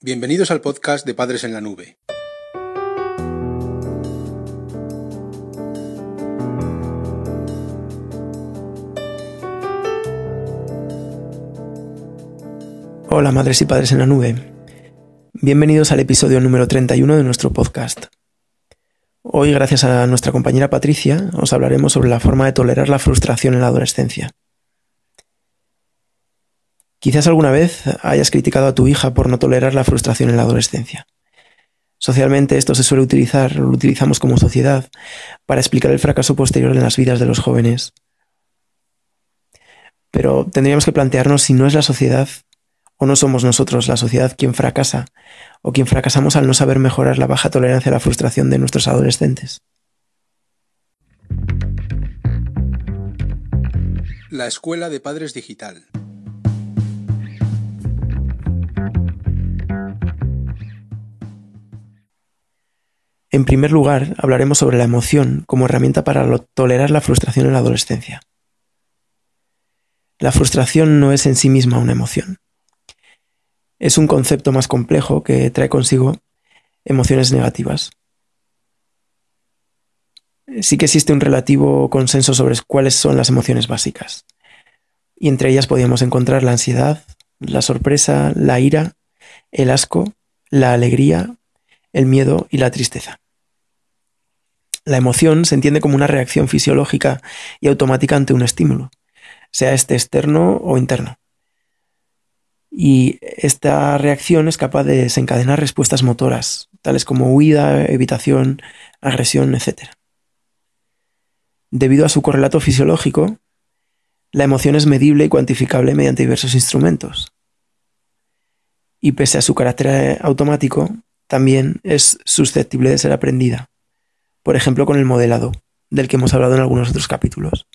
Bienvenidos al podcast de Padres en la Nube. Hola madres y padres en la nube. Bienvenidos al episodio número 31 de nuestro podcast. Hoy, gracias a nuestra compañera Patricia, os hablaremos sobre la forma de tolerar la frustración en la adolescencia. Quizás alguna vez hayas criticado a tu hija por no tolerar la frustración en la adolescencia. Socialmente esto se suele utilizar, lo utilizamos como sociedad, para explicar el fracaso posterior en las vidas de los jóvenes. Pero tendríamos que plantearnos si no es la sociedad o no somos nosotros, la sociedad, quien fracasa o quien fracasamos al no saber mejorar la baja tolerancia a la frustración de nuestros adolescentes. La Escuela de Padres Digital. En primer lugar, hablaremos sobre la emoción como herramienta para tolerar la frustración en la adolescencia. La frustración no es en sí misma una emoción. Es un concepto más complejo que trae consigo emociones negativas. Sí que existe un relativo consenso sobre cuáles son las emociones básicas. Y entre ellas podríamos encontrar la ansiedad, la sorpresa, la ira, el asco, la alegría, el miedo y la tristeza. La emoción se entiende como una reacción fisiológica y automática ante un estímulo, sea este externo o interno. Y esta reacción es capaz de desencadenar respuestas motoras, tales como huida, evitación, agresión, etc. Debido a su correlato fisiológico, la emoción es medible y cuantificable mediante diversos instrumentos. Y pese a su carácter automático, también es susceptible de ser aprendida por ejemplo con el modelado, del que hemos hablado en algunos otros capítulos.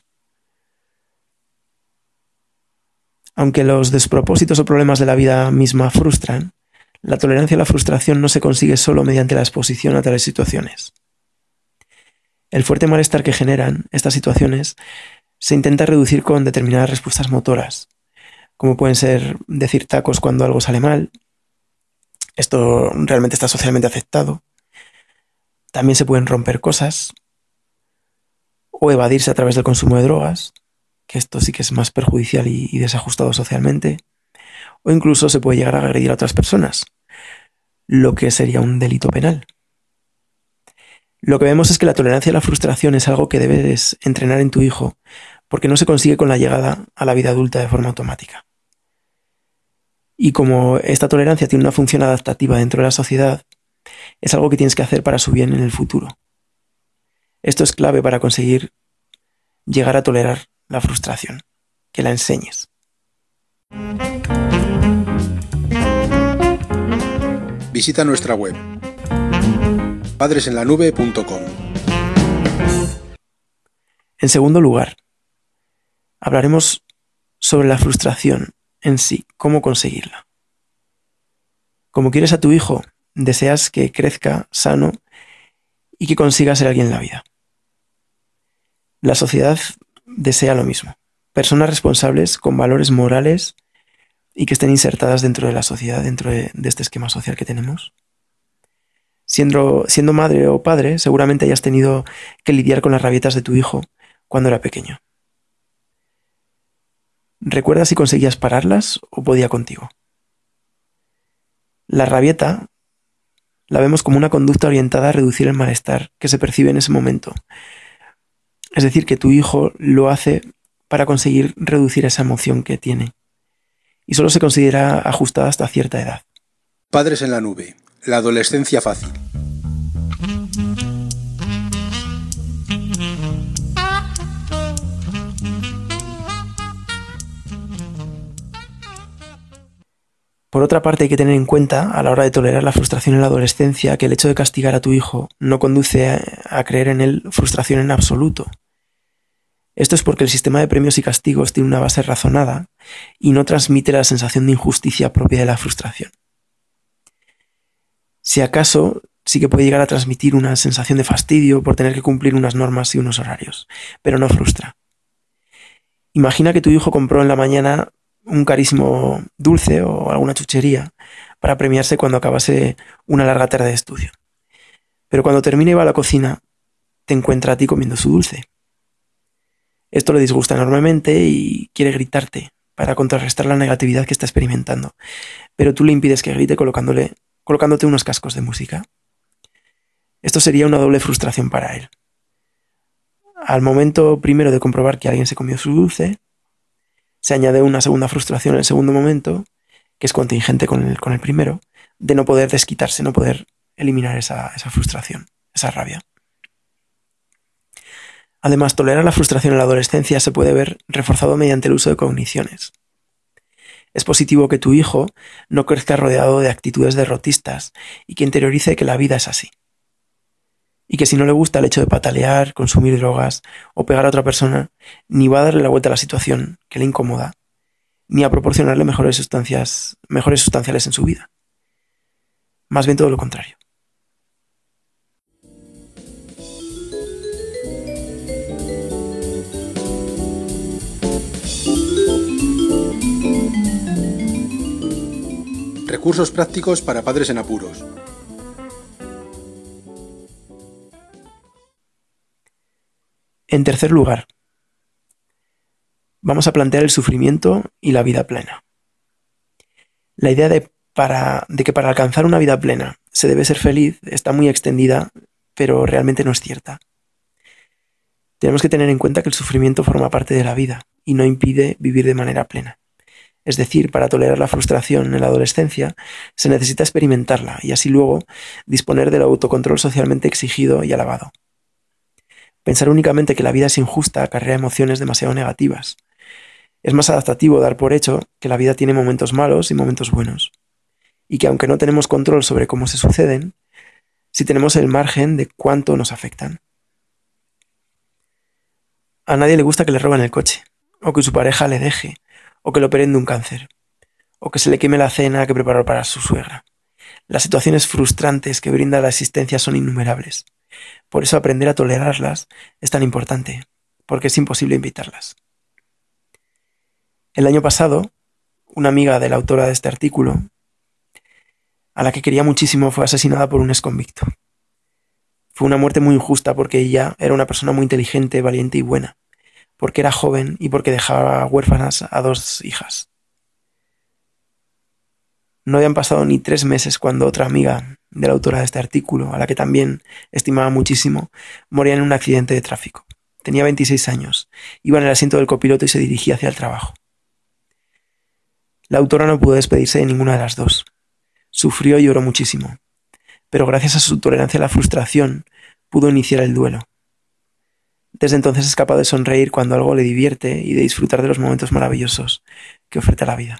Aunque los despropósitos o problemas de la vida misma frustran, la tolerancia a la frustración no se consigue solo mediante la exposición a tales situaciones. El fuerte malestar que generan estas situaciones se intenta reducir con determinadas respuestas motoras, como pueden ser decir tacos cuando algo sale mal, esto realmente está socialmente aceptado, también se pueden romper cosas o evadirse a través del consumo de drogas, que esto sí que es más perjudicial y, desajustado socialmente, o incluso se puede llegar a agredir a otras personas, lo que sería un delito penal. Lo que vemos es que la tolerancia a la frustración es algo que debes entrenar en tu hijo, porque no se consigue con la llegada a la vida adulta de forma automática. Y como esta tolerancia tiene una función adaptativa dentro de la sociedad, es algo que tienes que hacer para su bien en el futuro. Esto es clave para conseguir llegar a tolerar la frustración, que la enseñes. Visita nuestra web padresenlanube.com. En segundo lugar, hablaremos sobre la frustración en sí, cómo conseguirla. Como quieres a tu hijo deseas que crezca sano y que consiga ser alguien en la vida. La sociedad desea lo mismo. Personas responsables con valores morales y que estén insertadas dentro de la sociedad, dentro de, este esquema social que tenemos. Siendo, siendo madre o padre, seguramente hayas tenido que lidiar con las rabietas de tu hijo cuando era pequeño. ¿Recuerdas si conseguías pararlas o podía contigo? La rabieta la vemos como una conducta orientada a reducir el malestar que se percibe en ese momento. Es decir, que tu hijo lo hace para conseguir reducir esa emoción que tiene. Y solo se considera ajustada hasta cierta edad. Padres en la nube. La adolescencia fácil. Por otra parte, hay que tener en cuenta, a la hora de tolerar la frustración en la adolescencia, que el hecho de castigar a tu hijo no conduce a, creer en él frustración en absoluto. Esto es porque el sistema de premios y castigos tiene una base razonada y no transmite la sensación de injusticia propia de la frustración. Si acaso, sí que puede llegar a transmitir una sensación de fastidio por tener que cumplir unas normas y unos horarios, pero no frustra. Imagina que tu hijo compró en la mañana un carísimo dulce o alguna chuchería para premiarse cuando acabase una larga tarde de estudio. Pero cuando termina y va a la cocina, te encuentra a ti comiendo su dulce. Esto le disgusta enormemente y quiere gritarte para contrarrestar la negatividad que está experimentando, pero tú le impides que grite colocándole, colocándote unos cascos de música. Esto sería una doble frustración para él. Al momento primero de comprobar que alguien se comió su dulce, se añade una segunda frustración en el segundo momento, que es contingente con el, con el primero, de no poder desquitarse, no poder eliminar esa, esa frustración, esa rabia. Además, tolerar la frustración en la adolescencia se puede ver reforzado mediante el uso de cogniciones. Es positivo que tu hijo no crezca rodeado de actitudes derrotistas y que interiorice que la vida es así. Y que si no le gusta el hecho de patalear, consumir drogas o pegar a otra persona, ni va a darle la vuelta a la situación que le incomoda, ni a proporcionarle mejores sustancias, mejores sustanciales en su vida. Más bien todo lo contrario. Recursos prácticos para padres en apuros. En tercer lugar, vamos a plantear el sufrimiento y la vida plena. La idea de, que para alcanzar una vida plena se debe ser feliz está muy extendida, pero realmente no es cierta. Tenemos que tener en cuenta que el sufrimiento forma parte de la vida y no impide vivir de manera plena. Es decir, para tolerar la frustración en la adolescencia se necesita experimentarla y así luego disponer del autocontrol socialmente exigido y alabado. Pensar únicamente que la vida es injusta acarrea emociones demasiado negativas. Es más adaptativo dar por hecho que la vida tiene momentos malos y momentos buenos, y que aunque no tenemos control sobre cómo se suceden, sí tenemos el margen de cuánto nos afectan. A nadie le gusta que le roben el coche, o que su pareja le deje, o que lo operen de un cáncer, o que se le queme la cena que preparó para su suegra. Las situaciones frustrantes que brinda la existencia son innumerables. Por eso aprender a tolerarlas es tan importante, porque es imposible evitarlas. El año pasado, una amiga de la autora de este artículo, a la que quería muchísimo, fue asesinada por un exconvicto. Fue una muerte muy injusta porque ella era una persona muy inteligente, valiente y buena porque era joven y porque dejaba huérfanas a dos hijas. No habían pasado ni tres meses cuando otra amiga de la autora de este artículo, a la que también estimaba muchísimo, moría en un accidente de tráfico. Tenía 26 años, iba en el asiento del copiloto y se dirigía hacia el trabajo. La autora no pudo despedirse de ninguna de las dos. Sufrió y lloró muchísimo, pero gracias a su tolerancia a la frustración pudo iniciar el duelo. Desde entonces es capaz de sonreír cuando algo le divierte y de disfrutar de los momentos maravillosos que ofrece la vida.